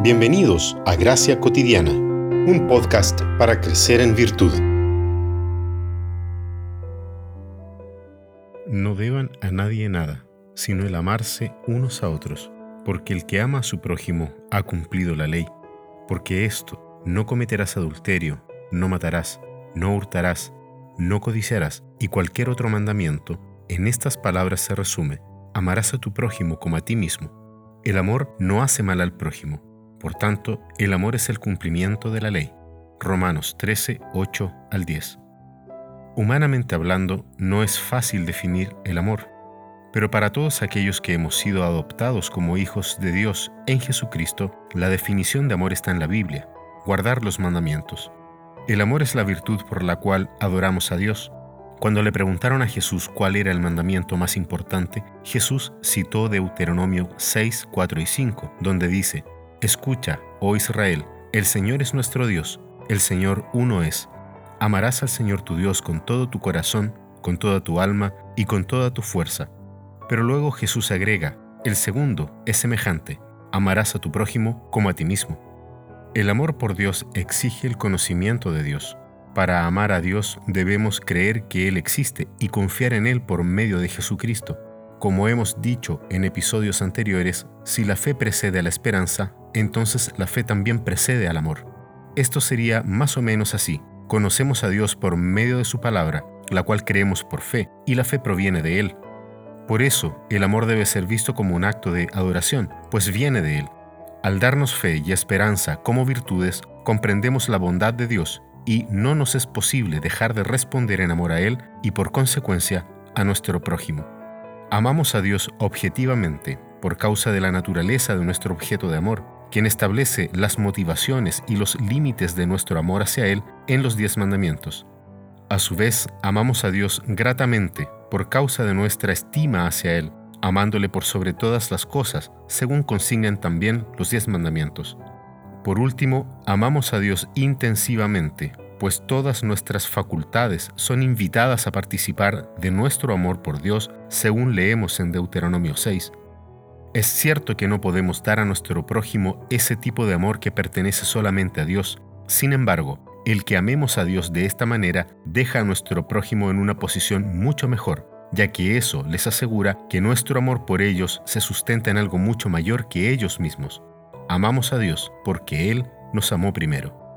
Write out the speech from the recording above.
Bienvenidos a Gracia Cotidiana, un podcast para crecer en virtud. No deban a nadie nada, sino el amarse unos a otros, porque el que ama a su prójimo ha cumplido la ley. Porque esto, no cometerás adulterio, no matarás, no hurtarás, no codiciarás, y cualquier otro mandamiento, en estas palabras se resume, amarás a tu prójimo como a ti mismo. El amor no hace mal al prójimo. Por tanto, el amor es el cumplimiento de la ley. Romanos 13, 8 al 10. Humanamente hablando, no es fácil definir el amor, pero para todos aquellos que hemos sido adoptados como hijos de Dios en Jesucristo, la definición de amor está en la Biblia, guardar los mandamientos. El amor es la virtud por la cual adoramos a Dios, cuando le preguntaron a Jesús cuál era el mandamiento más importante, Jesús citó Deuteronomio 6, 4 y 5, donde dice, Escucha, oh Israel, el Señor es nuestro Dios, el Señor uno es. Amarás al Señor tu Dios con todo tu corazón, con toda tu alma y con toda tu fuerza. Pero luego Jesús agrega, el segundo es semejante, amarás a tu prójimo como a ti mismo. El amor por Dios exige el conocimiento de Dios. Para amar a Dios debemos creer que Él existe y confiar en Él por medio de Jesucristo. Como hemos dicho en episodios anteriores, si la fe precede a la esperanza, entonces la fe también precede al amor. Esto sería más o menos así. Conocemos a Dios por medio de su palabra, la cual creemos por fe, y la fe proviene de Él. Por eso, el amor debe ser visto como un acto de adoración, pues viene de Él. Al darnos fe y esperanza como virtudes, comprendemos la bondad de Dios y no nos es posible dejar de responder en amor a Él y por consecuencia a nuestro prójimo. Amamos a Dios objetivamente por causa de la naturaleza de nuestro objeto de amor, quien establece las motivaciones y los límites de nuestro amor hacia Él en los diez mandamientos. A su vez, amamos a Dios gratamente por causa de nuestra estima hacia Él, amándole por sobre todas las cosas, según consignan también los diez mandamientos. Por último, amamos a Dios intensivamente, pues todas nuestras facultades son invitadas a participar de nuestro amor por Dios, según leemos en Deuteronomio 6. Es cierto que no podemos dar a nuestro prójimo ese tipo de amor que pertenece solamente a Dios. Sin embargo, el que amemos a Dios de esta manera deja a nuestro prójimo en una posición mucho mejor, ya que eso les asegura que nuestro amor por ellos se sustenta en algo mucho mayor que ellos mismos. Amamos a Dios porque Él nos amó primero.